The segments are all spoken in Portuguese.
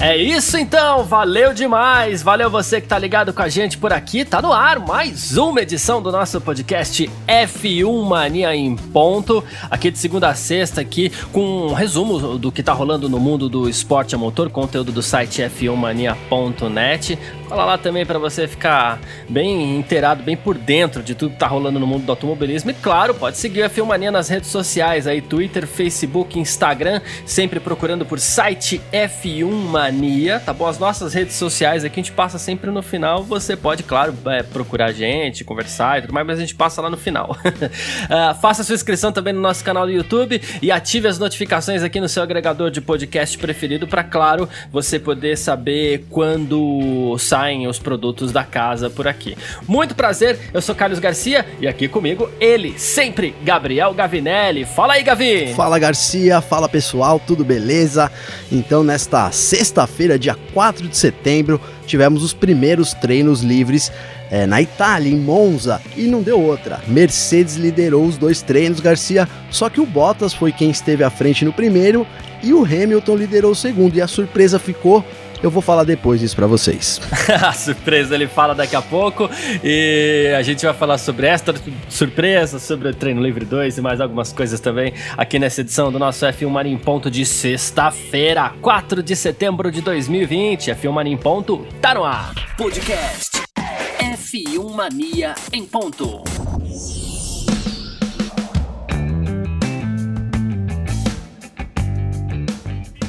É isso então, valeu demais, valeu você que tá ligado com a gente por aqui, tá no ar mais uma edição do nosso podcast F1 Mania em ponto, aqui de segunda a sexta aqui com um resumo do que tá rolando no mundo do esporte a motor, conteúdo do site f1mania.net. Fala lá também para você ficar bem inteirado, bem por dentro de tudo que tá rolando no mundo do automobilismo. E claro, pode seguir a Filmania nas redes sociais aí, Twitter, Facebook, Instagram, sempre procurando por site F1 Mania, tá bom? As nossas redes sociais aqui a gente passa sempre no final. Você pode, claro, é, procurar a gente, conversar e tudo mais, mas a gente passa lá no final. uh, faça sua inscrição também no nosso canal do YouTube e ative as notificações aqui no seu agregador de podcast preferido para, claro, você poder saber quando saem os produtos da casa por aqui. Muito prazer, eu sou Carlos Garcia e aqui comigo ele, sempre, Gabriel Gavinelli. Fala aí, Gavi! Fala Garcia, fala pessoal, tudo beleza? Então, nesta sexta-feira, dia 4 de setembro, tivemos os primeiros treinos livres é, na Itália, em Monza, e não deu outra. Mercedes liderou os dois treinos, Garcia, só que o Bottas foi quem esteve à frente no primeiro e o Hamilton liderou o segundo, e a surpresa ficou eu vou falar depois disso para vocês. a surpresa ele fala daqui a pouco e a gente vai falar sobre esta surpresa, sobre o Treino Livre 2 e mais algumas coisas também aqui nessa edição do nosso F1 Mania em Ponto de sexta-feira, 4 de setembro de 2020. F1 Mania em Ponto tá no ar. Podcast F1 Mania em Ponto.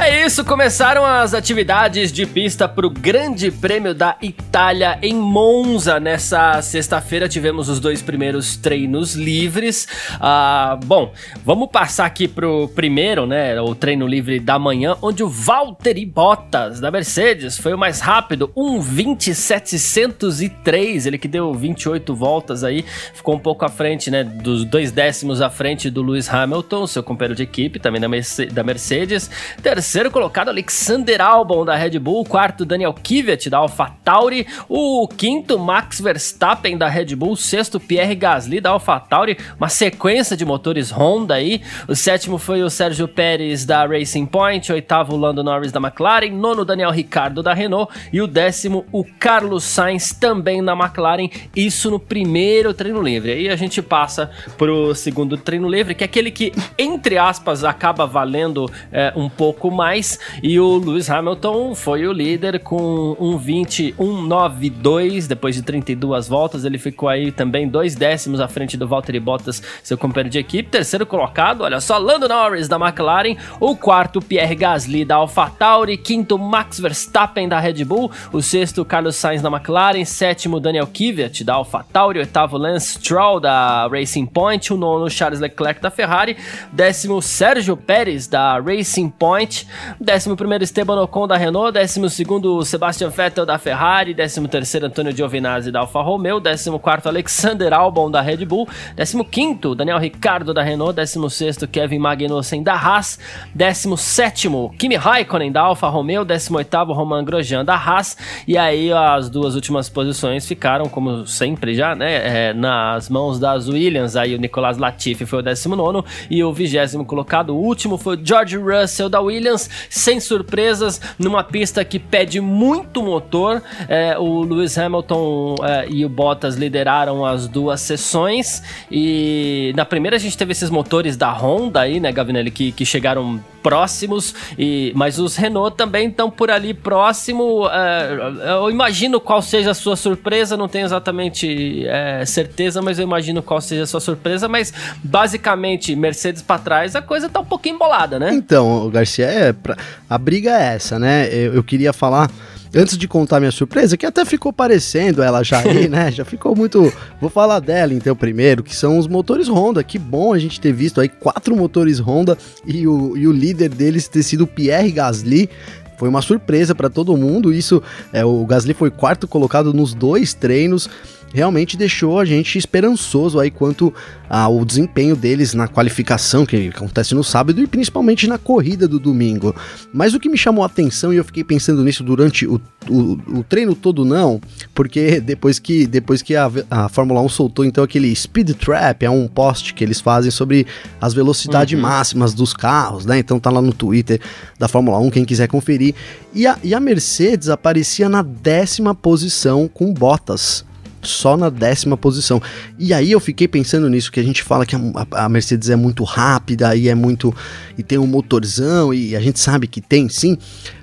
É isso, começaram as atividades de pista para o Grande Prêmio da Itália em Monza. Nessa sexta-feira tivemos os dois primeiros treinos livres. Ah, bom, vamos passar aqui pro primeiro, né? O treino livre da manhã, onde o Valtteri Bottas da Mercedes foi o mais rápido, 1.2703. Ele que deu 28 voltas aí, ficou um pouco à frente, né? Dos dois décimos à frente do Lewis Hamilton, seu companheiro de equipe, também da Mercedes. Terceiro Terceiro colocado, Alexander Albon da Red Bull. Quarto, Daniel Kvyat da AlphaTauri. O quinto, Max Verstappen da Red Bull. Sexto, Pierre Gasly da AlphaTauri. Uma sequência de motores Honda aí. O sétimo foi o Sérgio Pérez da Racing Point. Oitavo, Lando Norris da McLaren. Nono, Daniel Ricardo da Renault. E o décimo, o Carlos Sainz também da McLaren. Isso no primeiro treino livre. Aí a gente passa pro segundo treino livre, que é aquele que, entre aspas, acaba valendo é, um pouco mais. E o Lewis Hamilton foi o líder com um 20, 192 depois de 32 voltas. Ele ficou aí também dois décimos à frente do Valtteri Bottas, seu companheiro de equipe. Terceiro colocado, olha só, Lando Norris da McLaren. O quarto, Pierre Gasly da AlphaTauri. Quinto, Max Verstappen da Red Bull. O sexto, Carlos Sainz da McLaren. Sétimo, Daniel Kvyat da AlphaTauri. Oitavo, Lance Stroll da Racing Point. O nono, Charles Leclerc da Ferrari. Décimo, Sérgio Pérez da Racing Point. 11 Esteban Ocon da Renault, 12 Sebastian Vettel da Ferrari, 13 Antonio Giovinazzi da Alfa Romeo, 14 Alexander Albon da Red Bull, 15 Daniel Ricciardo da Renault, 16 Kevin Magnussen da Haas, 17 Kimi Raikkonen da Alfa Romeo, 18 Roman Grosjean da Haas, e aí as duas últimas posições ficaram, como sempre já, né, é, nas mãos das Williams, aí o Nicolas Latifi foi o 19 e o vigésimo colocado, o último foi o George Russell da Williams, Sem surpresas, numa pista que pede muito motor. É, o Lewis Hamilton é, e o Bottas lideraram as duas sessões. E na primeira a gente teve esses motores da Honda aí, né, Gavinelli, que, que chegaram próximos, e, mas os Renault também estão por ali próximo. É, eu imagino qual seja a sua surpresa, não tenho exatamente é, certeza, mas eu imagino qual seja a sua surpresa. Mas basicamente, Mercedes para trás, a coisa tá um pouquinho embolada, né? Então, Garcia, é, pra, a briga é essa, né? Eu, eu queria falar antes de contar minha surpresa, que até ficou parecendo ela já aí, né? Já ficou muito. Vou falar dela então primeiro, que são os motores Honda. Que bom a gente ter visto aí quatro motores Honda e o, e o líder deles ter sido o Pierre Gasly. Foi uma surpresa para todo mundo. Isso, é, o Gasly foi quarto colocado nos dois treinos. Realmente deixou a gente esperançoso aí quanto ao desempenho deles na qualificação que acontece no sábado e principalmente na corrida do domingo. Mas o que me chamou a atenção e eu fiquei pensando nisso durante o, o, o treino todo não, porque depois que depois que a, a Fórmula 1 soltou então aquele Speed Trap, é um post que eles fazem sobre as velocidades uhum. máximas dos carros, né? Então tá lá no Twitter da Fórmula 1, quem quiser conferir. E a, e a Mercedes aparecia na décima posição com Bottas só na décima posição. E aí eu fiquei pensando nisso, que a gente fala que a, a, Mercedes é muito rápida e é muito. e tem um motorzão, e a gente sabe que tem sim,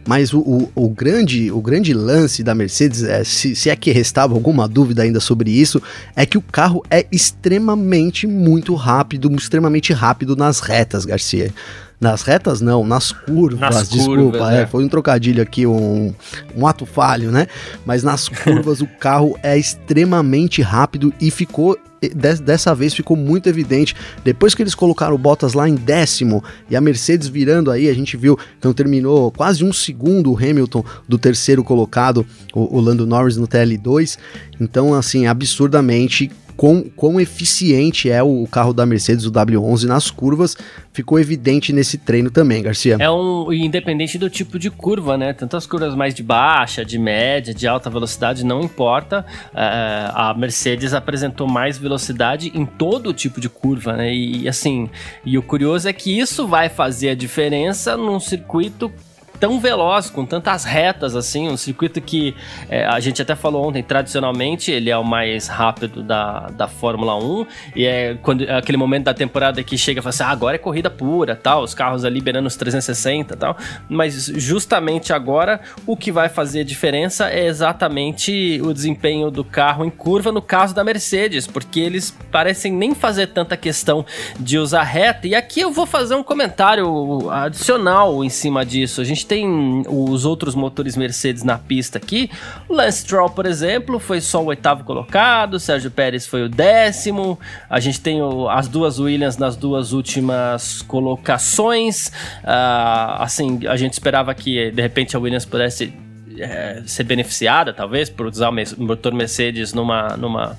mas o, o, o grande, o grande lance da Mercedes, é, se, se é que restava alguma dúvida ainda sobre isso, é que o carro é extremamente muito rápido, extremamente rápido nas retas, Garcia. Nas retas não, nas curvas, nas desculpa, curvas, é, é. foi um trocadilho aqui, um, um ato falho, né? Mas nas curvas o carro é extremamente rápido e ficou dessa vez ficou muito evidente. Depois que eles colocaram o Bottas lá em décimo e a Mercedes virando aí, a gente viu, então terminou quase um segundo o Hamilton do terceiro colocado, o, o Lando Norris no TL2. Então, assim, absurdamente quão, quão eficiente é o carro da Mercedes, o W11, nas curvas, ficou evidente nesse treino também, Garcia. É um independente do tipo de curva, né? Tanto as curvas mais de baixa, de média, de alta velocidade, não importa. Uh, a Mercedes apresentou mais velocidade em todo tipo de curva, né? E assim, e o curioso é que isso vai fazer a diferença num circuito tão veloz, com tantas retas assim, um circuito que é, a gente até falou ontem, tradicionalmente ele é o mais rápido da, da Fórmula 1 e é quando é aquele momento da temporada que chega e fala assim, ah, agora é corrida pura, tal, os carros ali liberando os 360 tal, mas justamente agora o que vai fazer diferença é exatamente o desempenho do carro em curva no caso da Mercedes, porque eles parecem nem fazer tanta questão de usar reta, e aqui eu vou fazer um comentário adicional em cima disso, a gente tem os outros motores Mercedes na pista aqui. Lance Stroll, por exemplo, foi só o oitavo colocado, Sérgio Pérez foi o décimo. A gente tem o, as duas Williams nas duas últimas colocações. Uh, assim, a gente esperava que de repente a Williams pudesse é, ser beneficiada, talvez, por usar o motor Mercedes numa, numa,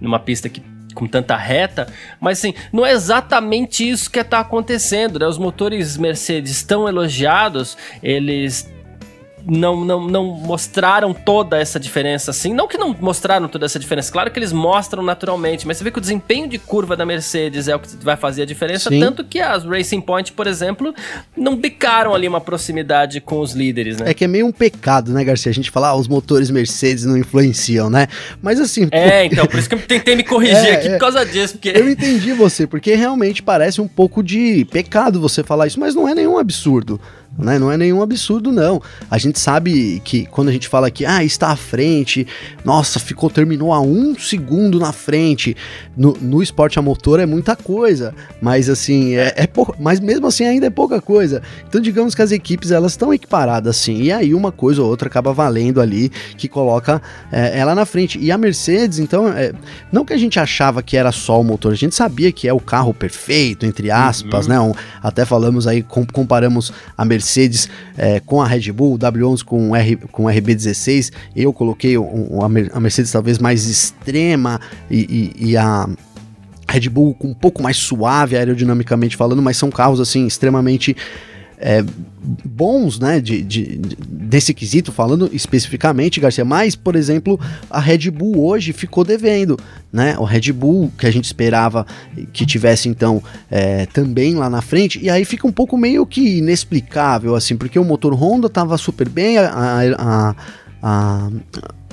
numa pista que com tanta reta, mas assim, não é exatamente isso que está acontecendo, né? Os motores Mercedes tão elogiados, eles não, não, não mostraram toda essa diferença assim. Não que não mostraram toda essa diferença, claro que eles mostram naturalmente, mas você vê que o desempenho de curva da Mercedes é o que vai fazer a diferença. Sim. Tanto que as Racing Point, por exemplo, não bicaram ali uma proximidade com os líderes, né? É que é meio um pecado, né, Garcia? A gente fala, ah, os motores Mercedes não influenciam, né? Mas assim. É, então, por isso que eu tentei me corrigir é, aqui é. por causa disso. Porque... Eu entendi você, porque realmente parece um pouco de pecado você falar isso, mas não é nenhum absurdo né? Não é nenhum absurdo, não. A gente sabe que quando a gente fala que ah, está à frente, nossa, ficou, terminou a um segundo na frente. No, no esporte a motor é muita coisa, mas assim, é, é pou... mas mesmo assim ainda é pouca coisa. Então, digamos que as equipes elas estão equiparadas assim, e aí uma coisa ou outra acaba valendo ali que coloca é, ela na frente. E a Mercedes, então, é, não que a gente achava que era só o motor, a gente sabia que é o carro perfeito, entre aspas, uhum. né? Um, até falamos aí, comparamos a Mercedes Mercedes é, com a Red Bull, o W11 com, R, com o RB16, eu coloquei um, a Mercedes talvez mais extrema e, e, e a Red Bull um pouco mais suave aerodinamicamente falando, mas são carros assim extremamente é, bons, né, de, de, de, desse quesito, falando especificamente, Garcia, mas, por exemplo, a Red Bull hoje ficou devendo, né, o Red Bull que a gente esperava que tivesse, então, é, também lá na frente, e aí fica um pouco meio que inexplicável, assim, porque o motor Honda tava super bem, a, a, a, a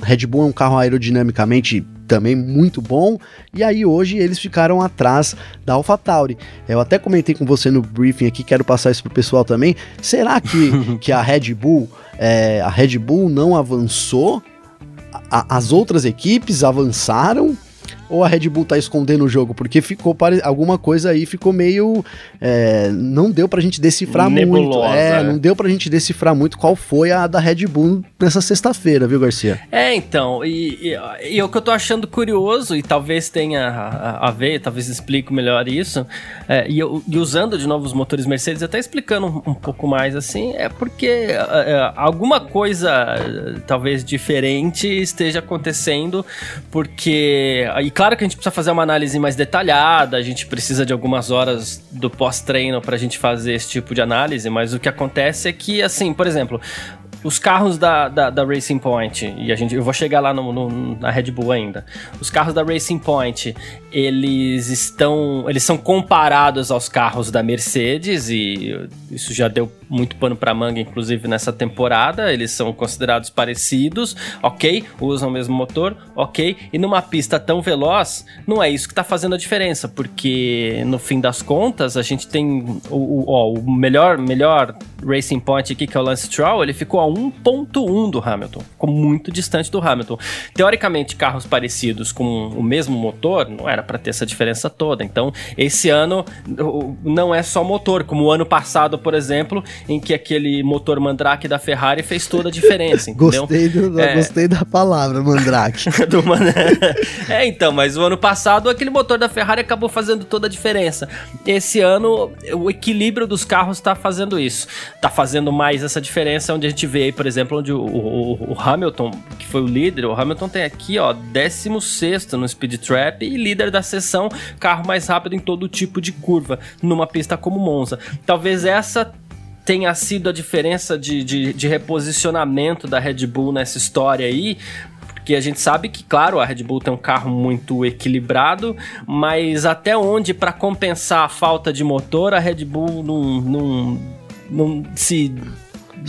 Red Bull é um carro aerodinamicamente também muito bom. E aí hoje eles ficaram atrás da AlphaTauri. Eu até comentei com você no briefing aqui, quero passar isso pro pessoal também. Será que, que a Red Bull, é, a Red Bull não avançou? A, as outras equipes avançaram? Ou a Red Bull tá escondendo o jogo? Porque ficou pare... alguma coisa aí ficou meio. É, não deu pra gente decifrar Nebulosa, muito. É, é, não deu pra gente decifrar muito qual foi a da Red Bull nessa sexta-feira, viu, Garcia? É, então, e, e, e, o que eu tô achando curioso, e talvez tenha a, a ver, talvez explique melhor isso, é, e, e, usando de novo os motores Mercedes, até explicando um, um pouco mais assim, é porque é, é alguma coisa talvez diferente esteja acontecendo, porque. E claro que a gente precisa fazer uma análise mais detalhada, a gente precisa de algumas horas do pós-treino para a gente fazer esse tipo de análise, mas o que acontece é que, assim, por exemplo, os carros da, da, da, Racing Point, e a gente, eu vou chegar lá no, no, na Red Bull ainda. Os carros da Racing Point, eles estão. Eles são comparados aos carros da Mercedes, e isso já deu muito pano para manga, inclusive nessa temporada. Eles são considerados parecidos, ok, usam o mesmo motor, ok. E numa pista tão veloz, não é isso que tá fazendo a diferença, porque no fim das contas, a gente tem o, o, ó, o melhor, melhor Racing Point aqui, que é o Lance Stroll, ele ficou a 1.1 do Hamilton, ficou muito distante do Hamilton. Teoricamente, carros parecidos com o mesmo motor, não era para ter essa diferença toda. Então, esse ano não é só motor, como o ano passado, por exemplo, em que aquele motor Mandrake da Ferrari fez toda a diferença, entendeu? gostei, do, é... gostei da palavra Mandrake. man... é, então, mas o ano passado aquele motor da Ferrari acabou fazendo toda a diferença. Esse ano o equilíbrio dos carros está fazendo isso. Está fazendo mais essa diferença onde a gente vê aí, por exemplo, onde o, o, o, Hamilton, que foi o líder, o Hamilton tem aqui, ó, 16 no Speed Trap e líder da sessão, carro mais rápido em todo tipo de curva, numa pista como Monza. Talvez essa tenha sido a diferença de, de, de reposicionamento da Red Bull nessa história aí, porque a gente sabe que, claro, a Red Bull tem um carro muito equilibrado, mas até onde, para compensar a falta de motor, a Red Bull não, não, não se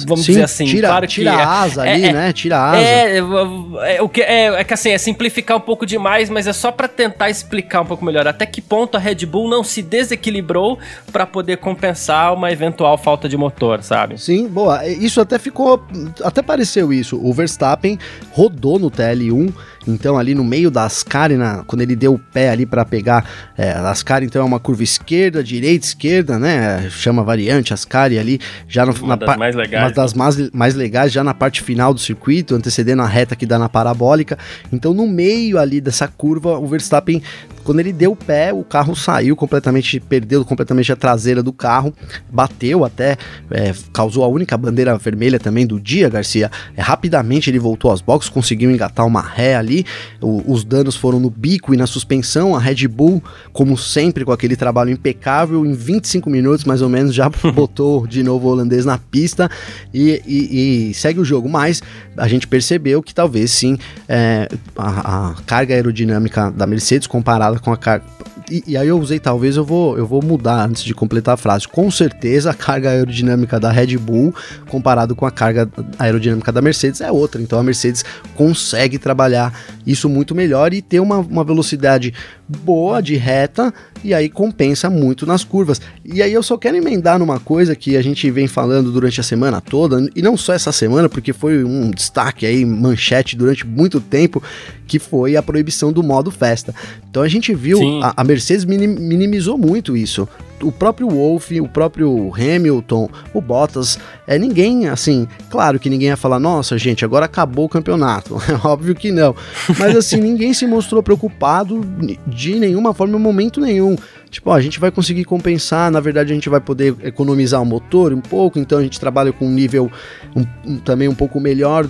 vamos Sim, dizer assim. Tira, claro tira que a asa é, ali, é, né? Tira a asa. É, é, o que, é, é que assim, é simplificar um pouco demais, mas é só para tentar explicar um pouco melhor até que ponto a Red Bull não se desequilibrou para poder compensar uma eventual falta de motor, sabe? Sim, boa. Isso até ficou. Até pareceu isso. O Verstappen rodou no TL1 então, ali no meio da Ascari, na, quando ele deu o pé ali para pegar é, a Ascari, então é uma curva esquerda, direita, esquerda, né? Chama variante Ascari ali, já no, uma na das mais legais. Uma das mais, mais legais, já na parte final do circuito, antecedendo a reta que dá na parabólica. Então, no meio ali dessa curva, o Verstappen quando ele deu o pé, o carro saiu completamente, perdeu completamente a traseira do carro, bateu até, é, causou a única bandeira vermelha também do dia, Garcia. É, rapidamente ele voltou aos boxes, conseguiu engatar uma ré ali. O, os danos foram no bico e na suspensão. A Red Bull, como sempre, com aquele trabalho impecável, em 25 minutos mais ou menos já botou de novo o holandês na pista e, e, e segue o jogo. Mas a gente percebeu que talvez sim é, a, a carga aerodinâmica da Mercedes comparada com a carga. E, e, aí eu usei, talvez eu vou, eu vou mudar antes de completar a frase. Com certeza a carga aerodinâmica da Red Bull, comparado com a carga aerodinâmica da Mercedes, é outra. Então a Mercedes consegue trabalhar isso muito melhor e ter uma, uma velocidade boa de reta e aí compensa muito nas curvas. E aí eu só quero emendar numa coisa que a gente vem falando durante a semana toda, e não só essa semana, porque foi um destaque aí, manchete durante muito tempo, que foi a proibição do modo festa. Então a gente viu, a, a, Mercedes minimizou muito isso. O próprio Wolff, o próprio Hamilton, o Bottas, é ninguém assim, claro que ninguém ia falar, nossa gente, agora acabou o campeonato. É óbvio que não. Mas assim, ninguém se mostrou preocupado de nenhuma forma, em momento nenhum. Tipo, ó, a gente vai conseguir compensar, na verdade a gente vai poder economizar o motor um pouco, então a gente trabalha com um nível um, um, também um pouco melhor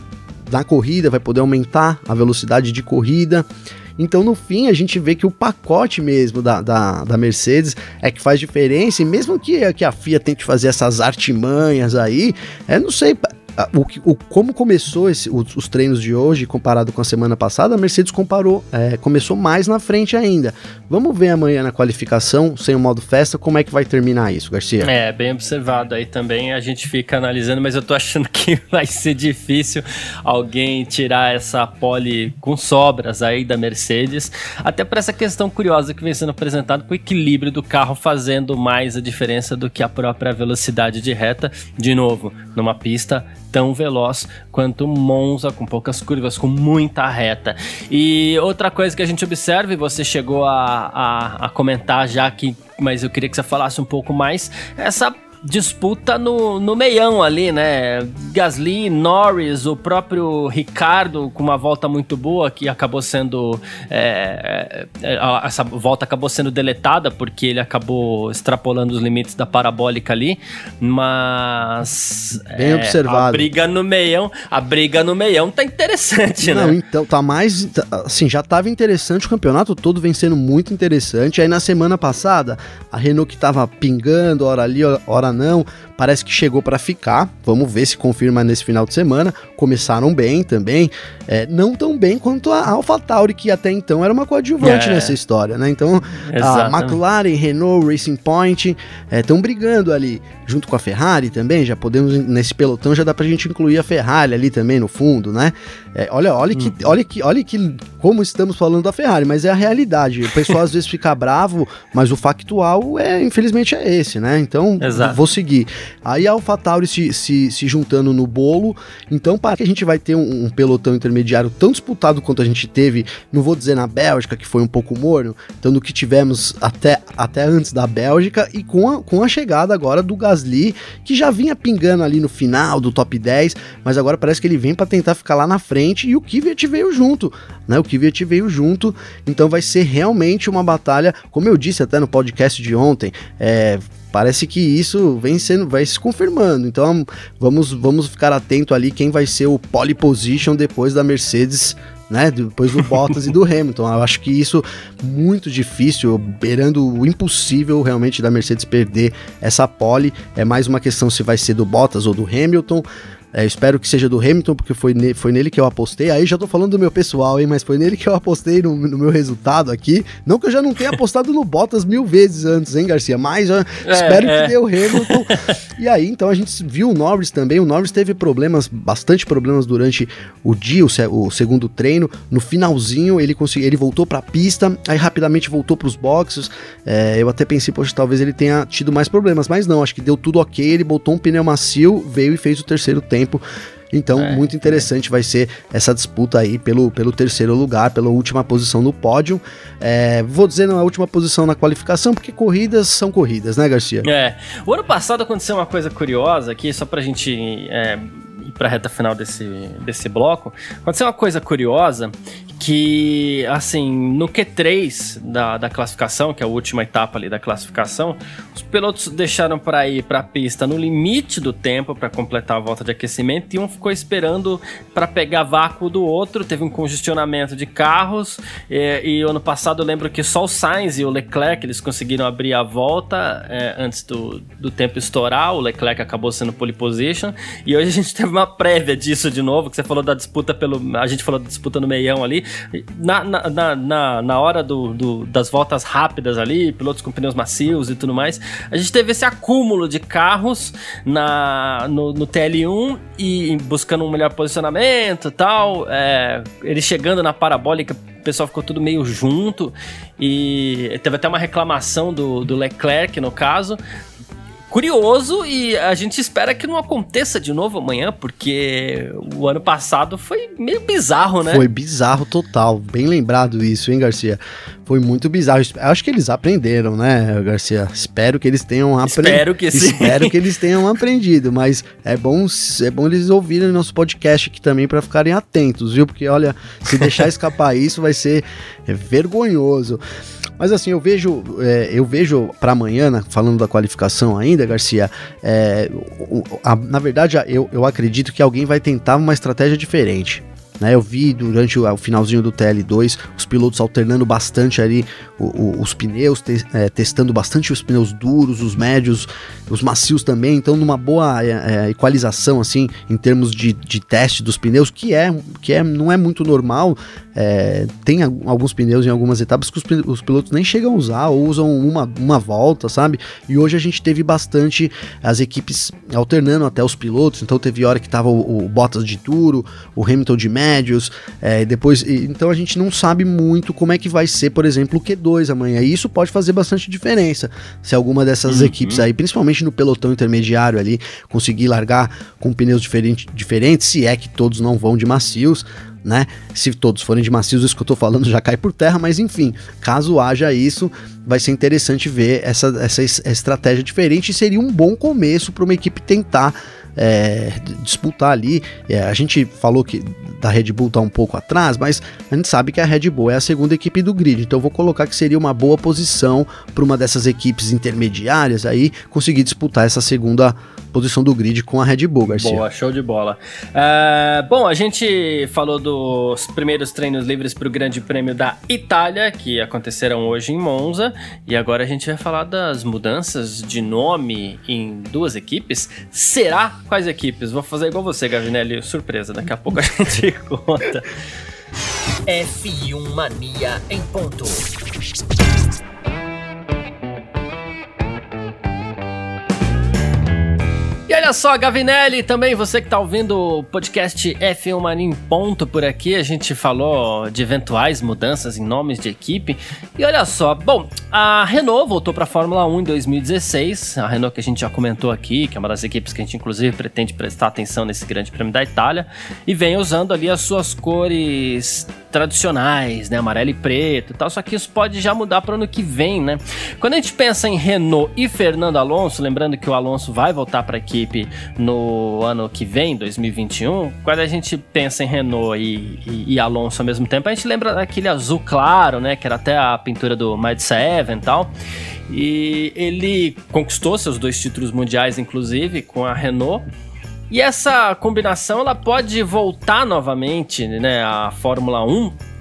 da corrida, vai poder aumentar a velocidade de corrida. Então, no fim, a gente vê que o pacote mesmo da, da, da Mercedes é que faz diferença, e mesmo que, que a FIA tente fazer essas artimanhas aí, é, não sei, o, o, como começou esse, os, os, treinos de hoje comparado com a semana passada, a Mercedes comparou, é, começou mais na frente ainda. Vamos ver amanhã na qualificação, sem o modo festa, como é que vai terminar isso, Garcia? É, bem observado aí também, a gente fica analisando, mas eu tô achando que vai ser difícil alguém tirar essa pole com sobras aí da Mercedes, até para essa questão curiosa que vem sendo apresentada com o equilíbrio do carro fazendo mais a diferença do que a própria velocidade de reta, de novo, numa pista tão veloz quanto Monza, com poucas curvas, com muita reta. E outra coisa que a gente observa, e você chegou a, a, a comentar já que, mas eu queria que você falasse um pouco mais, essa disputa no, no meião ali, né? Gasly, Norris, o próprio Ricardo com uma volta muito boa que acabou sendo. É, é, é essa volta acabou sendo deletada porque ele acabou extrapolando os limites da parabólica ali, mas. Bem é, observado. A briga no meião, a briga no meião tá interessante, Não, né? então tá mais. Tá, assim, já tava interessante o campeonato todo vem sendo muito interessante. Aí na semana passada, a Renault que tava pingando, hora ali, hora não. Parece que chegou para ficar. Vamos ver se confirma nesse final de semana. Começaram bem também. É, não tão bem quanto a AlphaTauri, que até então era uma coadjuvante é. nessa história, né? Então, Exato. a McLaren, Renault, Racing Point estão é, brigando ali, junto com a Ferrari também. Já podemos, nesse pelotão, já dá pra gente incluir a Ferrari ali também no fundo, né? É, olha, olha, hum. que, olha, que, olha que como estamos falando da Ferrari, mas é a realidade. O pessoal às vezes fica bravo, mas o factual é, infelizmente, é esse, né? Então, Exato. vou seguir. Aí a AlphaTauri se, se, se juntando no bolo. Então, para que a gente vai ter um, um, pelotão intermediário tão disputado quanto a gente teve, não vou dizer na Bélgica, que foi um pouco morno, então no que tivemos até, até antes da Bélgica, e com a, com a chegada agora do Gasly, que já vinha pingando ali no final do top 10, mas agora parece que ele vem para tentar ficar lá na frente, e o Kvyat veio junto, né? O Kvyat veio junto, então vai ser realmente uma batalha, como eu disse até no podcast de ontem, é, parece que isso vem sendo, vai se confirmando. Então vamos, vamos ficar atento ali quem vai ser o pole position depois da Mercedes. Né, depois do Bottas e do Hamilton. Eu acho que isso muito difícil, beirando o impossível realmente da Mercedes perder essa pole. É mais uma questão se vai ser do Bottas ou do Hamilton. É, espero que seja do Hamilton, porque foi, ne foi nele que eu apostei. Aí já tô falando do meu pessoal, hein? Mas foi nele que eu apostei no, no meu resultado aqui. Não que eu já não tenha apostado no Bottas mil vezes antes, hein, Garcia? Mas é, espero é. que dê o Hamilton. e aí, então, a gente viu o Norris também. O Norris teve problemas, bastante problemas durante o dia, o, o segundo treino. No finalzinho, ele conseguiu, ele voltou pra pista, aí rapidamente voltou pros boxes. É, eu até pensei, poxa, talvez ele tenha tido mais problemas, mas não, acho que deu tudo ok. Ele botou um pneu macio, veio e fez o terceiro tempo tempo. Então, é, muito interessante vai ser essa disputa aí pelo, pelo terceiro lugar, pela última posição no pódio. É, vou dizer na última posição na qualificação, porque corridas são corridas, né, Garcia? É. O ano passado aconteceu uma coisa curiosa aqui, só pra gente é, ir pra reta final desse, desse bloco. Aconteceu uma coisa curiosa que, assim, no Q3 da, da classificação, que é a última etapa ali da classificação, os pilotos deixaram para ir para a pista no limite do tempo para completar a volta de aquecimento e um ficou esperando para pegar vácuo do outro. Teve um congestionamento de carros e, e ano passado eu lembro que só o Sainz e o Leclerc eles conseguiram abrir a volta é, antes do, do tempo estourar. O Leclerc acabou sendo pole position e hoje a gente teve uma prévia disso de novo, que você falou da disputa pelo. A gente falou da disputa no meião ali. Na, na, na, na hora do, do, das voltas rápidas ali, pilotos com pneus macios e tudo mais, a gente teve esse acúmulo de carros na, no, no TL1 e buscando um melhor posicionamento tal. É, ele chegando na parabólica, o pessoal ficou tudo meio junto e teve até uma reclamação do, do Leclerc, no caso, curioso e a gente espera que não aconteça de novo amanhã, porque o ano passado foi meio bizarro, né? Foi bizarro total. Bem lembrado isso, hein, Garcia? Foi muito bizarro. Acho que eles aprenderam, né, Garcia? Espero que eles tenham aprendido. Espero que sim. Espero que eles tenham aprendido, mas é bom, é bom eles ouvirem nosso podcast aqui também para ficarem atentos, viu? Porque olha, se deixar escapar isso vai ser vergonhoso. Mas assim, eu vejo, é, eu vejo para amanhã, né, falando da qualificação ainda, Garcia, é, a, na verdade eu, eu acredito que alguém vai tentar uma estratégia diferente. Né, eu vi durante o, finalzinho do TL2 os pilotos alternando bastante ali o, o, os pneus, te, é, testando bastante os pneus duros, os médios, os macios também. Então, numa boa é, é, equalização assim em termos de, de teste dos pneus, que é que é, não é muito normal. É, tem alguns pneus em algumas etapas que os, os, pilotos nem chegam a usar ou usam uma, uma volta, sabe? E hoje a gente teve bastante as equipes alternando até os pilotos. Então, teve hora que tava o, o Bottas de duro, o Hamilton de médio intermédios, é, depois. Então a gente não sabe muito como é que vai ser, por exemplo, o Q2 amanhã. E isso pode fazer bastante diferença. Se alguma dessas uhum. equipes aí, principalmente no pelotão intermediário ali, conseguir largar com pneus diferente, diferentes, se é que todos não vão de macios, né? Se todos forem de macios, isso que eu tô falando já cai por terra, mas enfim, caso haja isso, vai ser interessante ver essa, essa estratégia diferente e seria um bom começo para uma equipe tentar é, disputar ali. É, a gente falou que da Red Bull tá um pouco atrás, mas a gente sabe que a Red Bull é a segunda equipe do grid, então vou colocar que seria uma boa posição para uma dessas equipes intermediárias aí conseguir disputar essa segunda posição do grid com a Red Bull, Garcia. Boa, show de bola. Uh, bom, a gente falou dos primeiros treinos livres para o Grande Prêmio da Itália, que aconteceram hoje em Monza, e agora a gente vai falar das mudanças de nome em duas equipes. Será? Quais equipes? Vou fazer igual você, Gavinelli, surpresa, daqui a pouco a gente conta. F1 Mania em ponto. E olha só, Gavinelli, também você que está ouvindo o podcast F1 Mania ponto por aqui, a gente falou de eventuais mudanças em nomes de equipe. E olha só, bom, a Renault voltou para a Fórmula 1 em 2016, a Renault que a gente já comentou aqui, que é uma das equipes que a gente inclusive pretende prestar atenção nesse Grande Prêmio da Itália, e vem usando ali as suas cores tradicionais, né, amarelo e preto e tal, só que isso pode já mudar para o ano que vem, né? Quando a gente pensa em Renault e Fernando Alonso, lembrando que o Alonso vai voltar para a equipe no ano que vem, 2021, quando a gente pensa em Renault e, e, e, Alonso ao mesmo tempo, a gente lembra daquele azul claro, né, que era até a pintura do Mad Seven e tal. E ele conquistou seus dois títulos mundiais, inclusive, com a Renault. E essa combinação ela pode voltar novamente, né, à Fórmula 1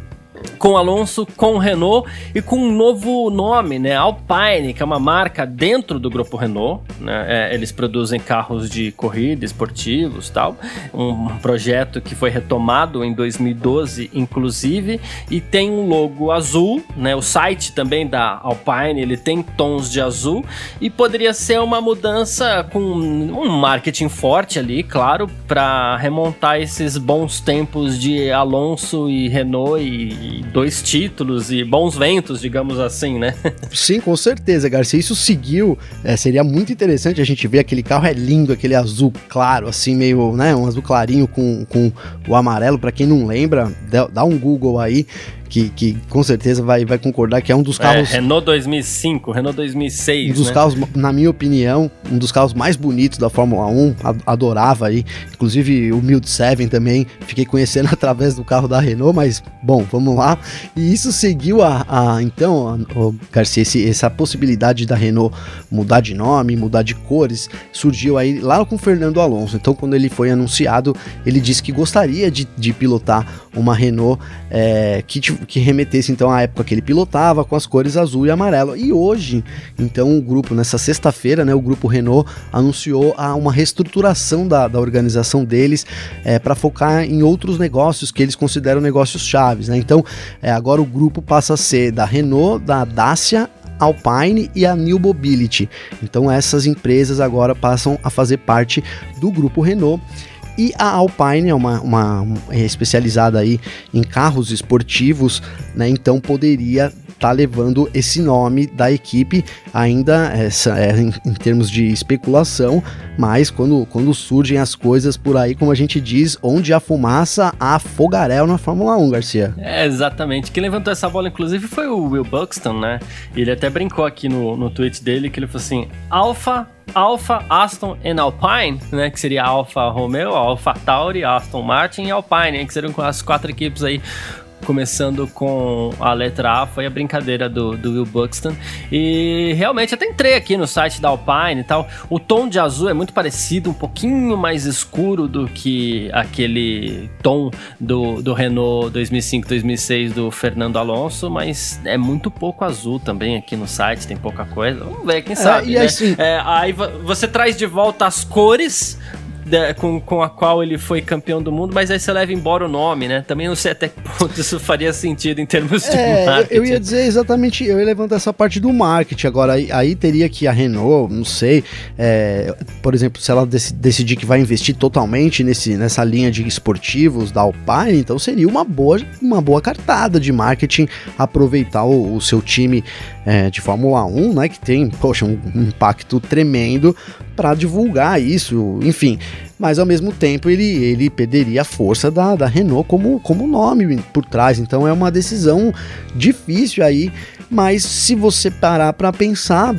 com Alonso, com Renault e com um novo nome, né? Alpine, que é uma marca dentro do grupo Renault. Né? É, eles produzem carros de corrida, esportivos tal. Um projeto que foi retomado em 2012, inclusive, e tem um logo azul, né? O site também da Alpine ele tem tons de azul e poderia ser uma mudança com um marketing forte ali, claro, para remontar esses bons tempos de Alonso e Renault e dois títulos e bons ventos, digamos assim, né? Sim, com certeza, Garcia. Isso seguiu, é, seria muito interessante a gente ver aquele carro é lindo, aquele azul claro, assim, meio, né, um azul clarinho com, com o amarelo. Para quem não lembra, dá um Google aí que, que com certeza vai, vai concordar que é um dos é, carros. É, Renault 2005, Renault 2006. Um dos né? carros, na minha opinião, um dos carros mais bonitos da Fórmula 1. Adorava aí. Inclusive o Mild 7 também. Fiquei conhecendo através do carro da Renault, mas bom, vamos lá. E isso seguiu a, a então, a, Garcia, esse, essa possibilidade da Renault mudar de nome, mudar de cores, surgiu aí lá com o Fernando Alonso. Então, quando ele foi anunciado, ele disse que gostaria de, de pilotar uma Renault é, que que remetesse então à época que ele pilotava com as cores azul e amarelo. E hoje, então, o grupo, nessa sexta-feira, né, o grupo Renault anunciou a uma reestruturação da, da organização deles é, para focar em outros negócios que eles consideram negócios chaves. Né? Então, é, agora o grupo passa a ser da Renault, da Dacia, Alpine e a New Mobility. Então essas empresas agora passam a fazer parte do grupo Renault. E a Alpine é uma, uma, é especializada aí em carros esportivos, né? Então poderia tá levando esse nome da equipe ainda essa, é, em, em, termos de especulação, mas quando, quando surgem as coisas por aí, como a gente diz, onde a fumaça, há fogaréu na Fórmula 1, Garcia. É, exatamente. Quem levantou essa bola, inclusive, foi o Will Buxton, né? Ele até brincou aqui no, no tweet dele que ele falou assim: Alfa Alfa, Aston e Alpine, né? Que seria Alfa Romeo, Alfa Tauri, Aston Martin e Alpine, que seriam as quatro equipes aí começando com a letra A, foi a brincadeira do, do Will Buxton. E realmente até entrei aqui no site da Alpine e tal. O tom de azul é muito parecido, um pouquinho mais escuro do que aquele tom do, do Renault 2005-2006 do Fernando Alonso, mas é muito pouco azul também aqui no site, tem pouca coisa. Vamos ver, quem é, sabe. É, né? assim... é, aí você traz de volta as cores da, com, com a qual ele foi campeão do mundo, mas aí você leva embora o nome, né? Também não sei até que ponto isso faria sentido em termos de é, marketing. Eu ia dizer exatamente, eu ia levantar essa parte do marketing. Agora, aí, aí teria que a Renault, não sei, é, por exemplo, se ela dec decidir que vai investir totalmente nesse, nessa linha de esportivos da Alpine, então seria uma boa, uma boa cartada de marketing aproveitar o, o seu time é, de Fórmula 1, né, que tem, poxa, um, um impacto tremendo para divulgar isso, enfim. Mas ao mesmo tempo ele, ele perderia a força da, da Renault como, como nome por trás. Então é uma decisão difícil aí. Mas se você parar para pensar,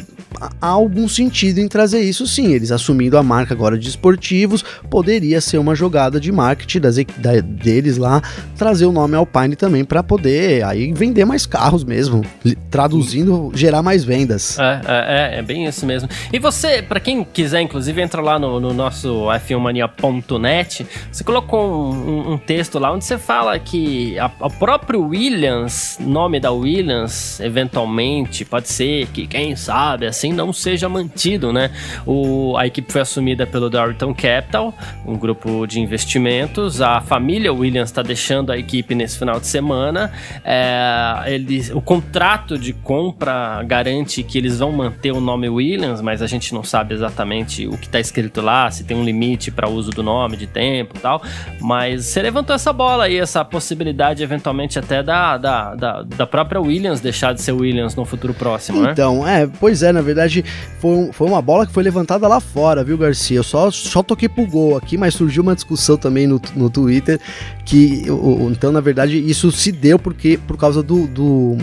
há algum sentido em trazer isso sim. Eles assumindo a marca agora de esportivos, poderia ser uma jogada de marketing das, da, deles lá, trazer o nome Alpine também para poder aí vender mais carros mesmo, traduzindo, gerar mais vendas. É, é, é, é bem isso mesmo. E você, para quem quiser, inclusive, entra lá no, no nosso f1mania.net, você colocou um, um, texto lá onde você fala que a próprio Williams, nome da Williams, eventualmente, pode ser que, quem sabe, assim não seja mantido, né? O, a equipe foi assumida pelo Dorilton Capital, um grupo de investimentos. A família Williams está deixando a equipe nesse final de semana. É, eles, o contrato de compra garante que eles vão manter o nome Williams, mas a gente não sabe exatamente o que está escrito lá, se tem um limite para uso do nome, de tempo e tal. Mas você levantou essa bola aí, essa possibilidade eventualmente até da, da, da, da própria Williams deixar de ser Williams no futuro próximo, né? Então, é, pois é, na verdade, foi, um, foi uma bola que foi levantada lá fora, viu, Garcia? Eu só, só toquei pro gol aqui, mas surgiu uma discussão também no, no Twitter que, então, na verdade, isso se deu porque por causa do, do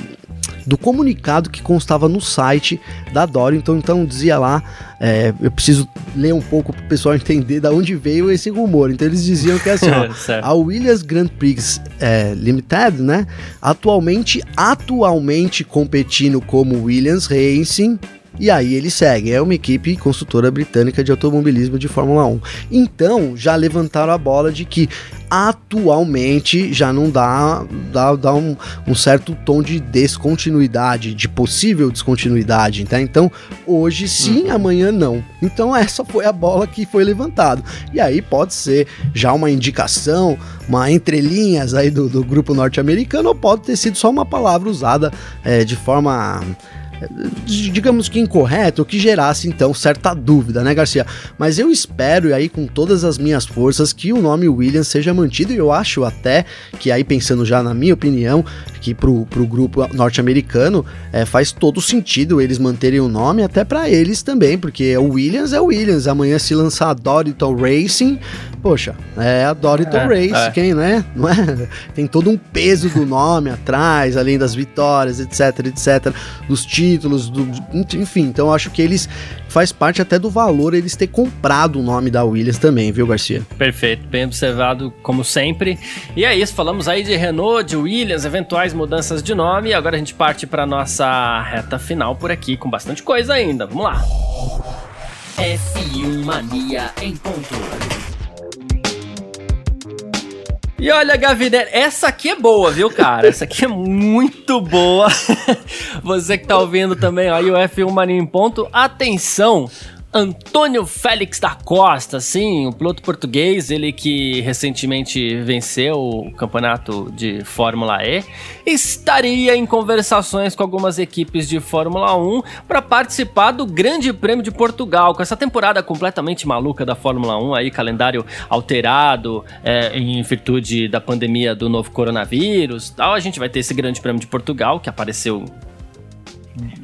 do comunicado que constava no site da Dory. Então, então dizia lá, é, eu preciso ler um pouco para o pessoal entender da onde veio esse rumor. Então eles diziam que assim, ó, a Williams Grand Prix é, Limited, né, atualmente atualmente competindo como Williams Racing e aí ele segue, é uma equipe consultora britânica de automobilismo de Fórmula 1. Então, já levantaram a bola de que atualmente já não dá, dá, dá um, um, certo tom de descontinuidade, de possível descontinuidade, tá? Então, hoje sim, uhum. amanhã não. Então, essa foi a bola que foi levantada. E aí pode ser já uma indicação, uma entrelinhas aí do, do grupo norte-americano, ou pode ter sido só uma palavra usada é, de forma digamos que incorreto, que gerasse então certa dúvida, né, Garcia? Mas eu espero, e aí com todas as minhas forças, que o nome Williams seja mantido, e eu acho até que aí pensando já na minha opinião, que pro, pro grupo norte-americano é, faz todo sentido eles manterem o nome, até para eles também, porque o Williams é o Williams, amanhã se lançar a Doriton Racing, poxa, é a Doriton é, Race, é. quem, né? Não é? Tem todo um peso do nome atrás, além das vitórias, etc, etc, dos títulos títulos, do, enfim. Então eu acho que eles faz parte até do valor eles ter comprado o nome da Williams também, viu, Garcia? Perfeito, bem observado como sempre. E é isso, falamos aí de Renault, de Williams, eventuais mudanças de nome. E agora a gente parte para nossa reta final por aqui com bastante coisa ainda. Vamos lá. F1 Mania em ponto. E olha, Gavinelli, essa aqui é boa, viu, cara? Essa aqui é muito boa. Você que tá ouvindo também aí o F1 Mania em ponto, atenção! Antônio Félix da Costa, sim, um piloto português, ele que recentemente venceu o campeonato de Fórmula E, estaria em conversações com algumas equipes de Fórmula 1 para participar do Grande Prêmio de Portugal, com essa temporada completamente maluca da Fórmula 1, aí calendário alterado é, em virtude da pandemia do novo coronavírus, tal. A gente vai ter esse Grande Prêmio de Portugal que apareceu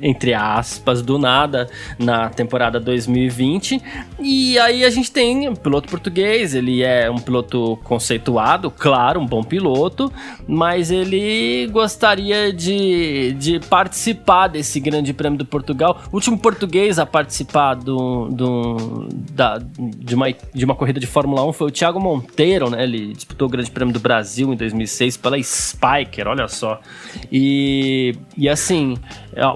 entre aspas, do nada na temporada 2020. E aí a gente tem um piloto português, ele é um piloto conceituado, claro, um bom piloto, mas ele gostaria de, de participar desse Grande Prêmio do Portugal. O último português a participar do, do, da, de, uma, de uma corrida de Fórmula 1 foi o Thiago Monteiro, né? Ele disputou o Grande Prêmio do Brasil em 2006 pela Spiker, olha só. E, e assim,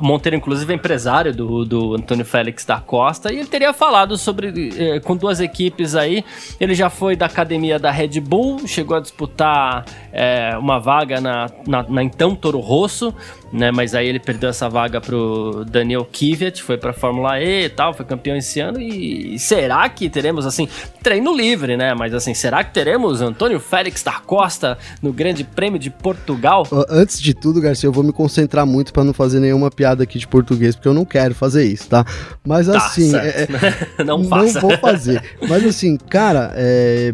Monteiro, inclusive, é empresário do, do Antônio Félix da Costa, e ele teria falado sobre, eh, com duas equipes aí, ele já foi da academia da Red Bull, chegou a disputar eh, uma vaga na, na, na, então Toro Rosso, né? Mas aí ele perdeu essa vaga pro Daniel Kvyat, foi pra Fórmula E e tal, foi campeão esse ano. E será que teremos, assim, treino livre, né? Mas assim, será que teremos Antônio Félix da Costa no Grande Prêmio de Portugal? Antes de tudo, Garcia, eu vou me concentrar muito para não fazer nenhuma piada aqui de português, porque eu não quero fazer isso, tá? Mas tá, assim. É, não faça. Não vou fazer. Mas assim, cara, é,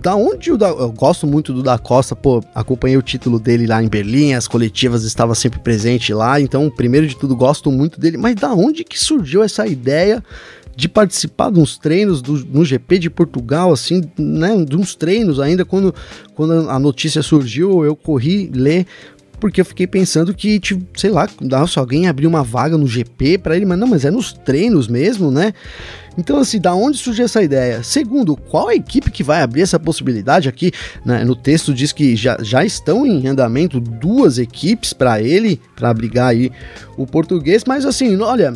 da onde o da, eu gosto muito do da Costa, pô, acompanhei o título dele lá em Berlim, as coletivas estava sempre presente lá, então primeiro de tudo gosto muito dele, mas da onde que surgiu essa ideia de participar de uns treinos do, no GP de Portugal, assim, né, de uns treinos ainda, quando, quando a notícia surgiu, eu corri ler, porque eu fiquei pensando que, tipo, sei lá, se alguém abrir uma vaga no GP para ele, mas não, mas é nos treinos mesmo, né? Então, assim, da onde surgiu essa ideia? Segundo, qual a equipe que vai abrir essa possibilidade aqui? Né, no texto diz que já, já estão em andamento duas equipes para ele, para abrigar aí o português, mas assim, olha.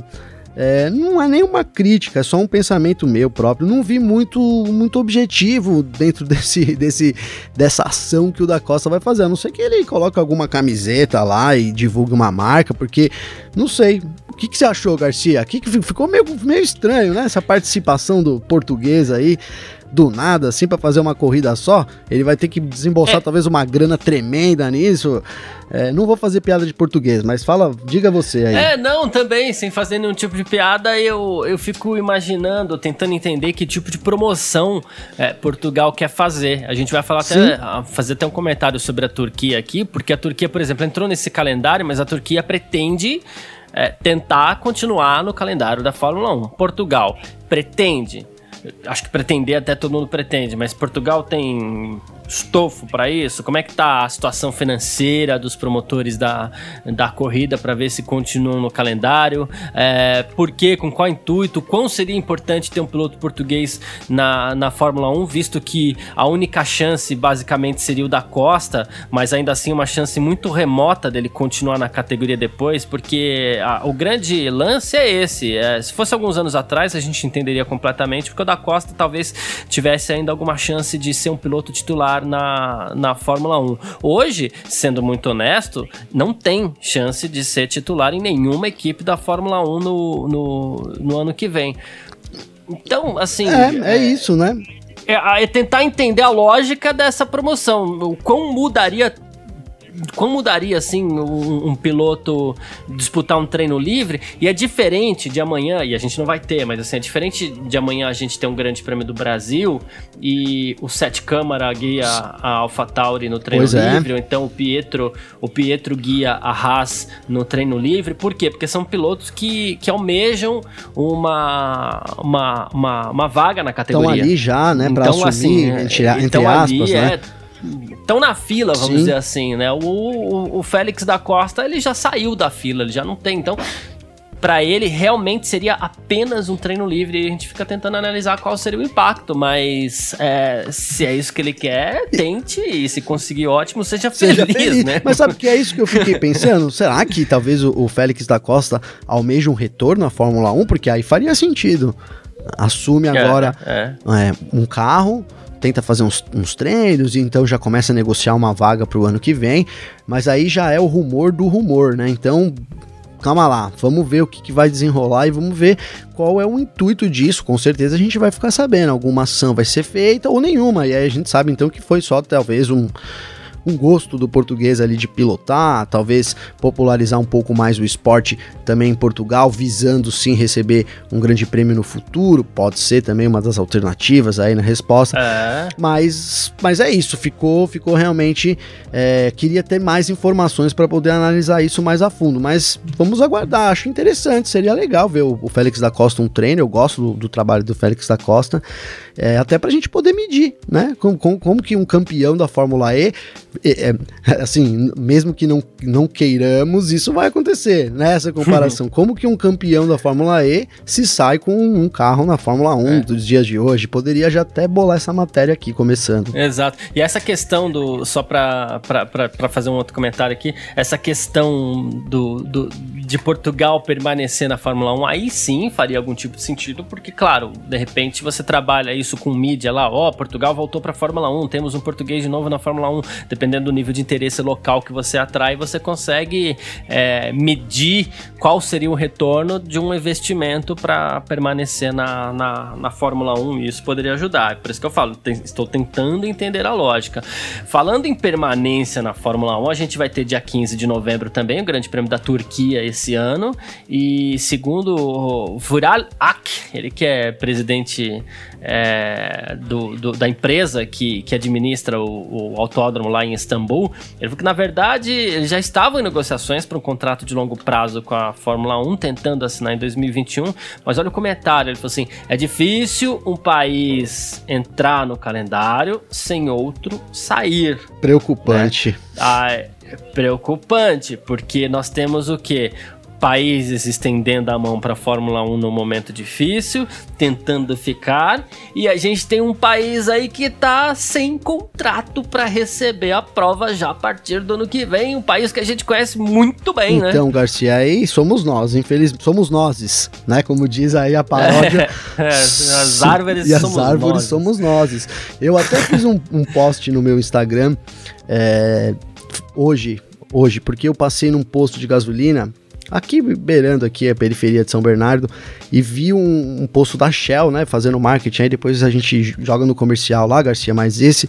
É, não é nenhuma crítica, é só um pensamento meu próprio. Não vi muito, muito objetivo dentro desse, desse, dessa ação que o da Costa vai fazer. A não ser que ele coloque alguma camiseta lá e divulgue uma marca, porque não sei. O que, que você achou, Garcia? Que, que ficou meio, meio estranho, né? Essa participação do português aí do nada, assim, para fazer uma corrida só, ele vai ter que desembolsar é. talvez uma grana tremenda nisso. É, não vou fazer piada de português, mas fala, diga você aí. É, não, também, sem fazer nenhum tipo de piada, eu, eu fico imaginando, tentando entender que tipo de promoção é, Portugal quer fazer. A gente vai falar até, fazer até um comentário sobre a Turquia aqui, porque a Turquia, por exemplo, entrou nesse calendário, mas a Turquia pretende é, tentar continuar no calendário da Fórmula 1. Portugal pretende acho que pretender até todo mundo pretende, mas Portugal tem estofo para isso? Como é que tá a situação financeira dos promotores da, da corrida para ver se continuam no calendário? É, por quê? Com qual intuito? Quão seria importante ter um piloto português na, na Fórmula 1, visto que a única chance basicamente seria o da Costa, mas ainda assim uma chance muito remota dele continuar na categoria depois, porque a, o grande lance é esse. É, se fosse alguns anos atrás, a gente entenderia completamente, porque o da Costa talvez tivesse ainda alguma chance de ser um piloto titular na, na Fórmula 1. Hoje, sendo muito honesto, não tem chance de ser titular em nenhuma equipe da Fórmula 1 no, no, no ano que vem. Então, assim. É, é isso, né? É, é, tentar entender a lógica dessa promoção. O quão mudaria como mudaria assim um, um, piloto disputar um treino livre? E é diferente de amanhã, e a gente não vai ter, mas assim, é diferente de amanhã a gente ter um grande prêmio do Brasil e o Sete Câmara guia a AlphaTauri no treino pois é. livre, é. ou então o Pietro, o Pietro guia a Haas no treino livre. Por quê? Porque são pilotos que, que almejam uma, uma, uma, uma vaga na categoria. Estão ali já, né, pra então, assumir, assim, entre, entre então, aspas, ali né? É, estão na fila, vamos Sim. dizer assim, né? O, o, o, Félix da Costa, ele já saiu da fila, ele já não tem. Então, para ele, realmente seria apenas um treino livre e a gente fica tentando analisar qual seria o impacto. Mas é, se é isso que ele quer, tente e se conseguir ótimo, seja, seja feliz, feliz, né? Mas sabe que é isso que eu fiquei pensando? Será que talvez o, o Félix da Costa almeja um retorno à Fórmula 1? Porque aí faria sentido assume é, agora é, é. um carro, tenta fazer uns, uns treinos e então já começa a negociar uma vaga para o ano que vem, mas aí já é o rumor do rumor, né? Então calma lá, vamos ver o que, que, vai desenrolar e vamos ver qual é o intuito disso. Com certeza a gente vai ficar sabendo, alguma ação vai ser feita ou nenhuma, e aí a gente sabe então que foi só talvez um um gosto do português ali de pilotar, talvez popularizar um pouco mais o esporte também em Portugal, visando sim receber um grande prêmio no futuro, pode ser também uma das alternativas aí na resposta. É. Mas, mas é isso, ficou, ficou realmente. É, queria ter mais informações para poder analisar isso mais a fundo, mas vamos aguardar. Acho interessante, seria legal ver o, o Félix da Costa um treino. Eu gosto do, do trabalho do Félix da Costa, é, até para a gente poder medir, né? Como, como, como que um campeão da Fórmula E é, assim, mesmo que não, não queiramos, isso vai acontecer, nessa né, comparação. Como que um campeão da Fórmula E se sai com um carro na Fórmula 1 é. dos dias de hoje? Poderia já até bolar essa matéria aqui, começando. Exato. E essa questão do, só para fazer um outro comentário aqui, essa questão do, do, de Portugal permanecer na Fórmula 1, aí sim faria algum tipo de sentido, porque, claro, de repente você trabalha isso com mídia lá, ó, oh, Portugal voltou para Fórmula 1, temos um português de novo na Fórmula 1, dependendo do nível de interesse local que você atrai, você consegue é, medir qual seria o retorno de um investimento para permanecer na, na, na, Fórmula 1 e isso poderia ajudar. É por isso que eu falo, tem, estou tentando entender a lógica. Falando em permanência na Fórmula 1, a gente vai ter dia 15 de novembro também o Grande Prêmio da Turquia esse ano e segundo Vural Ak, ele que é presidente é, do, do, da empresa que, que administra o, o, autódromo lá em Istambul, ele falou que na verdade eles já estavam em negociações para um contrato de longo prazo com a Fórmula 1, tentando assinar em 2021, mas olha o comentário, ele falou assim, é difícil um país entrar no calendário sem outro sair. Preocupante. Né? Ah, é preocupante, porque nós temos o que? Países estendendo a mão para a Fórmula 1 no momento difícil, tentando ficar, e a gente tem um país aí que tá sem contrato para receber a prova já a partir do ano que vem, um país que a gente conhece muito bem, então, né? Então, Garcia, aí somos nós, infelizmente, somos nós, né? Como diz aí a paródia. É, as árvores e somos as árvores nós. somos nós. Eu até fiz um, um post no meu Instagram é, hoje, hoje, porque eu passei num posto de gasolina aqui beirando aqui a periferia de São Bernardo e vi um, um posto da Shell, né, fazendo marketing, aí depois a gente joga no comercial lá, Garcia, mas esse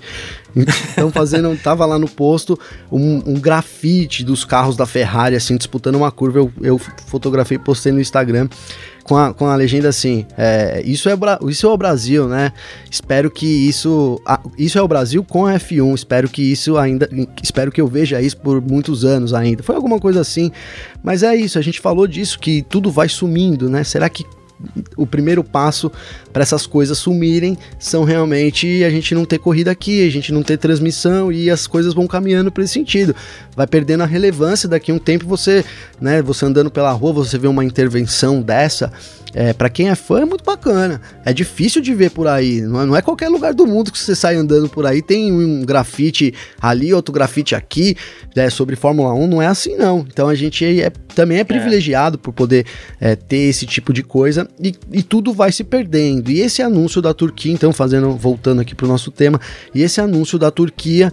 então fazendo, tava lá no posto um, um grafite dos carros da Ferrari assim disputando uma curva, eu, eu fotografei, postei no Instagram com a, com a legenda assim: é, isso, é, isso é o Brasil, né? Espero que isso. isso é o Brasil com a F1. Espero que isso ainda. Espero que eu veja isso por muitos anos ainda. Foi alguma coisa assim. Mas é isso, a gente falou disso, que tudo vai sumindo, né? Será que o primeiro passo para essas coisas sumirem são realmente a gente não ter corrida aqui, a gente não ter transmissão e as coisas vão caminhando para esse sentido. Vai perdendo a relevância daqui a um tempo você, né, você andando pela rua, você vê uma intervenção dessa, é, para quem é fã é muito bacana. É difícil de ver por aí. Não é, não é, qualquer lugar do mundo que você sai andando por aí tem um grafite ali, outro grafite aqui, né, sobre Fórmula 1. Não é assim, não. Então a gente é, também é, é. privilegiado por poder é, ter esse tipo de coisa e, e, tudo vai se perdendo. E esse anúncio da Turquia, então, fazendo, voltando aqui para o nosso tema, e esse anúncio da Turquia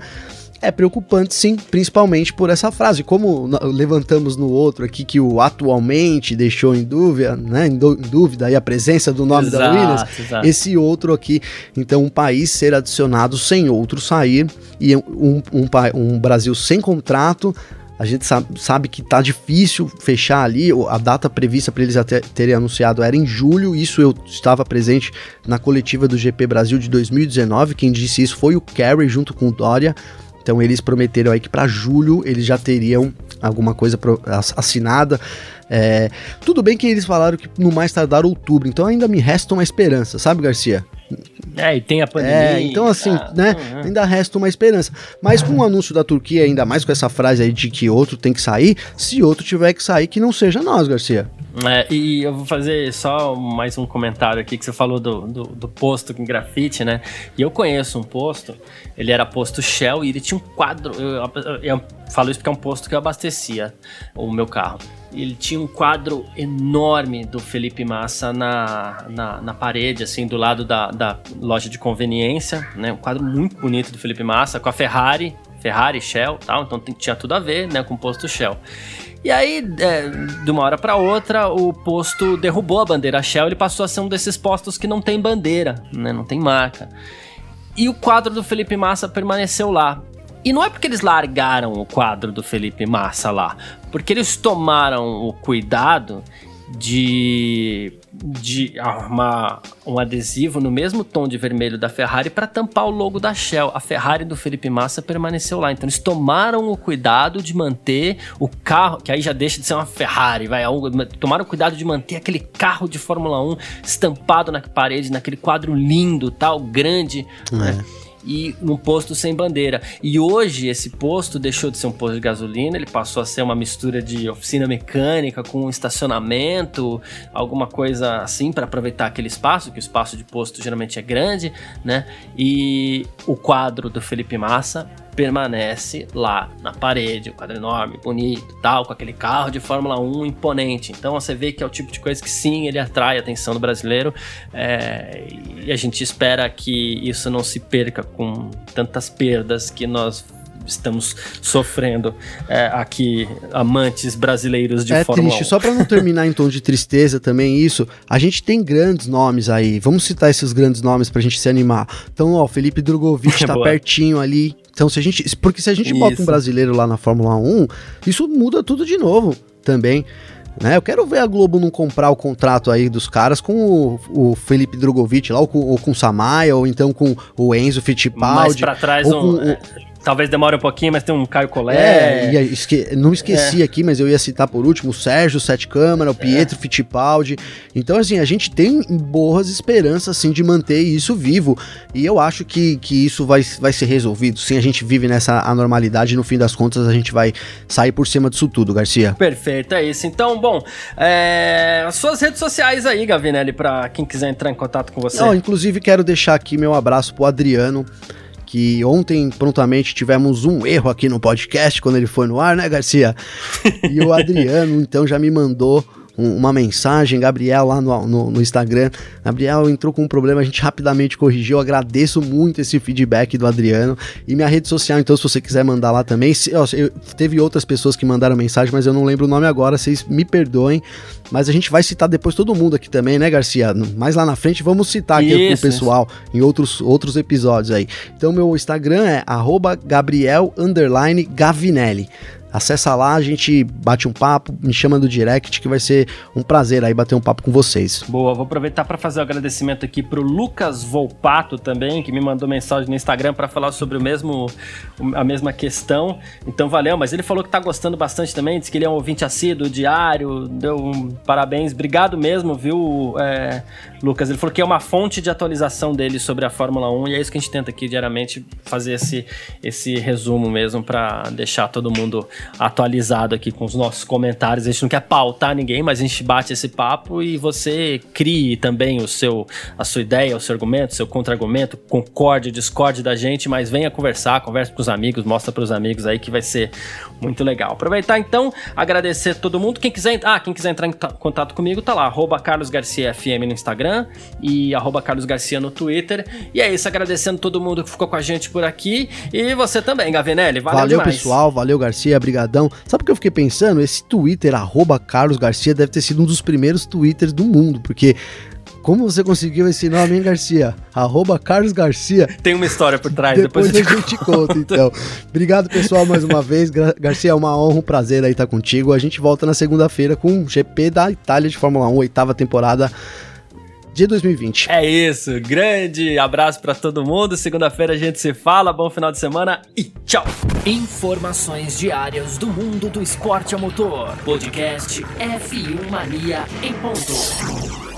é preocupante sim, principalmente por essa frase. Como levantamos no outro aqui que o atualmente deixou em dúvida, né, em, dúvida aí a presença do nome exato, da Williams, exato. esse outro aqui, então um país ser adicionado sem outro sair e um, um, um Brasil sem contrato, a gente sabe, sabe que tá difícil fechar ali. A data prevista para eles terem anunciado era em julho. Isso eu estava presente na coletiva do GP Brasil de 2019. Quem disse isso foi o Kerry junto com o Dória. Então eles prometeram aí que para julho eles já teriam alguma coisa assinada. É, tudo bem que eles falaram que no mais tardar outubro, então ainda me resta uma esperança, sabe, Garcia? É, e tem a pandemia. É, então assim, ah, né, uhum. ainda resta uma esperança. Mas com o anúncio da Turquia, ainda mais com essa frase aí de que outro tem que sair, se outro tiver que sair, que não seja nós, Garcia. É, e eu vou fazer só mais um comentário aqui que você falou do, do, do, posto com grafite, né? E eu conheço um posto, ele era posto Shell e ele tinha um quadro. Eu, eu, eu falo isso porque é um posto que eu abastecia o meu carro. Ele tinha um quadro enorme do Felipe Massa na, na, na parede, assim, do lado da, da loja de conveniência, né? Um quadro muito bonito do Felipe Massa, com a Ferrari, Ferrari, Shell tal, então tinha tudo a ver, né, com o posto Shell. E aí, é, de uma hora para outra, o posto derrubou a bandeira Shell, ele passou a ser um desses postos que não tem bandeira, né? Não tem marca. E o quadro do Felipe Massa permaneceu lá. E não é porque eles largaram o quadro do Felipe Massa lá, porque eles tomaram o cuidado de, de arrumar um adesivo no mesmo tom de vermelho da Ferrari para tampar o logo da Shell. A Ferrari do Felipe Massa permaneceu lá. Então eles tomaram o cuidado de manter o carro, que aí já deixa de ser uma Ferrari, vai, tomaram o cuidado de manter aquele carro de Fórmula 1 estampado na parede, naquele quadro lindo, tal, grande, é. né? E num posto sem bandeira. E hoje esse posto deixou de ser um posto de gasolina, ele passou a ser uma mistura de oficina mecânica com estacionamento, alguma coisa assim para aproveitar aquele espaço, que o espaço de posto geralmente é grande, né? E o quadro do Felipe Massa permanece lá na parede, o quadro enorme, bonito, tal, com aquele carro de Fórmula 1 imponente. Então você vê que é o tipo de coisa que sim, ele atrai a atenção do brasileiro é, e a gente espera que isso não se perca com tantas perdas que nós estamos sofrendo é, aqui, amantes brasileiros de é Fórmula triste, 1. só para não terminar em tom de tristeza também isso, a gente tem grandes nomes aí, vamos citar esses grandes nomes pra gente se animar. Então, ó, Felipe Drogovic tá Boa. pertinho ali, então se a gente, porque se a gente bota um Isso. brasileiro lá na Fórmula 1, isso muda tudo de novo também. Né, eu quero ver a Globo não comprar o contrato aí dos caras com o, o Felipe Drogovic lá, ou com, ou com o Samaia, ou então com o Enzo Mais Fittipaldi. pra trás, ou um, com é, talvez demore um pouquinho, mas tem um Caio Collet. É, esque- não esqueci aqui, mas eu ia citar por último o Sérgio Sete Câmara, o Pietro Fittipaldi. Então, assim, a gente tem boas esperanças, assim, de manter isso vivo. E eu acho que, que isso vai, vai ser resolvido. Sim, a gente vive nessa anormalidade e no fim das contas a gente vai sair por cima disso tudo, Garcia. Perfeito, é isso. Então, bom, é, as suas redes sociais aí, Gavinelli, pra quem quiser entrar em contato com você. Não, inclusive, quero deixar aqui meu abraço pro Adriano. Que ontem, prontamente, tivemos um erro aqui no podcast quando ele foi no ar, né, Garcia? E o Adriano, então, já me mandou uma mensagem, Gabriel, lá no, no, no Instagram. Gabriel entrou com um problema, a gente rapidamente corrigiu. Agradeço muito esse feedback do Adriano. E minha rede social, então, se você quiser mandar lá também. Se, ó, eu- teve outras pessoas que mandaram mensagem, mas eu não lembro o nome agora, vocês me perdoem. Mas a gente vai citar depois todo mundo aqui também, né, Garcia? Mais lá na frente vamos citar aqui Isso, o pessoal em outros, outros episódios aí. Então, meu Instagram é Gabriel Gavinelli. Acessa lá, a gente bate um papo, me chama no direct, que vai ser um prazer aí bater um papo com vocês. Boa, vou aproveitar para fazer o agradecimento aqui pro Lucas Volpato também, que me mandou mensagem no Instagram para falar sobre o mesmo a mesma questão. Então valeu, mas ele falou que tá gostando bastante também, disse que ele é um ouvinte assíduo, diário, deu um parabéns, obrigado mesmo, viu, é, Lucas? Ele falou que é uma fonte de atualização dele sobre a Fórmula 1 e é isso que a gente tenta aqui diariamente fazer esse, esse resumo mesmo para deixar todo mundo atualizado aqui com os nossos comentários. A gente não quer pautar ninguém, mas a gente bate esse papo e você crie também o seu, a sua ideia, o seu argumento, o seu contra-argumento, concorde, discorde da gente, mas venha conversar, converse com os amigos, mostra para os amigos aí que vai ser muito legal. Aproveitar então, agradecer todo mundo. Quem quiser, ah, quem quiser entrar em ta- contato comigo, tá lá, arroba Carlos Garcia FM no Instagram e arroba Carlos Garcia no Twitter. E é isso, agradecendo todo mundo que ficou com a gente por aqui e você também, Gavinelli. Valeu, Valeu, pessoal, valeu, Garcia, brigadão. Sabe o que eu fiquei pensando? Esse Twitter, arroba Carlos Garcia, deve ter sido um dos primeiros Twitters do mundo, porque... Como você conseguiu esse nome, hein, Garcia? Arroba Carlos Garcia. Tem uma história por trás, Depois, depois, a gente conta, então. Obrigado, pessoal, mais uma vez. Gra- Garcia, é uma honra, um prazer aí estar contigo. A gente volta na segunda-feira com o GP da Itália de Fórmula 1, oitava temporada de 2020. É isso, grande abraço pra todo mundo. Segunda-feira a gente se fala. Bom final de semana e tchau. Informações diárias do mundo do esporte a motor. Podcast F1 Mania em ponto.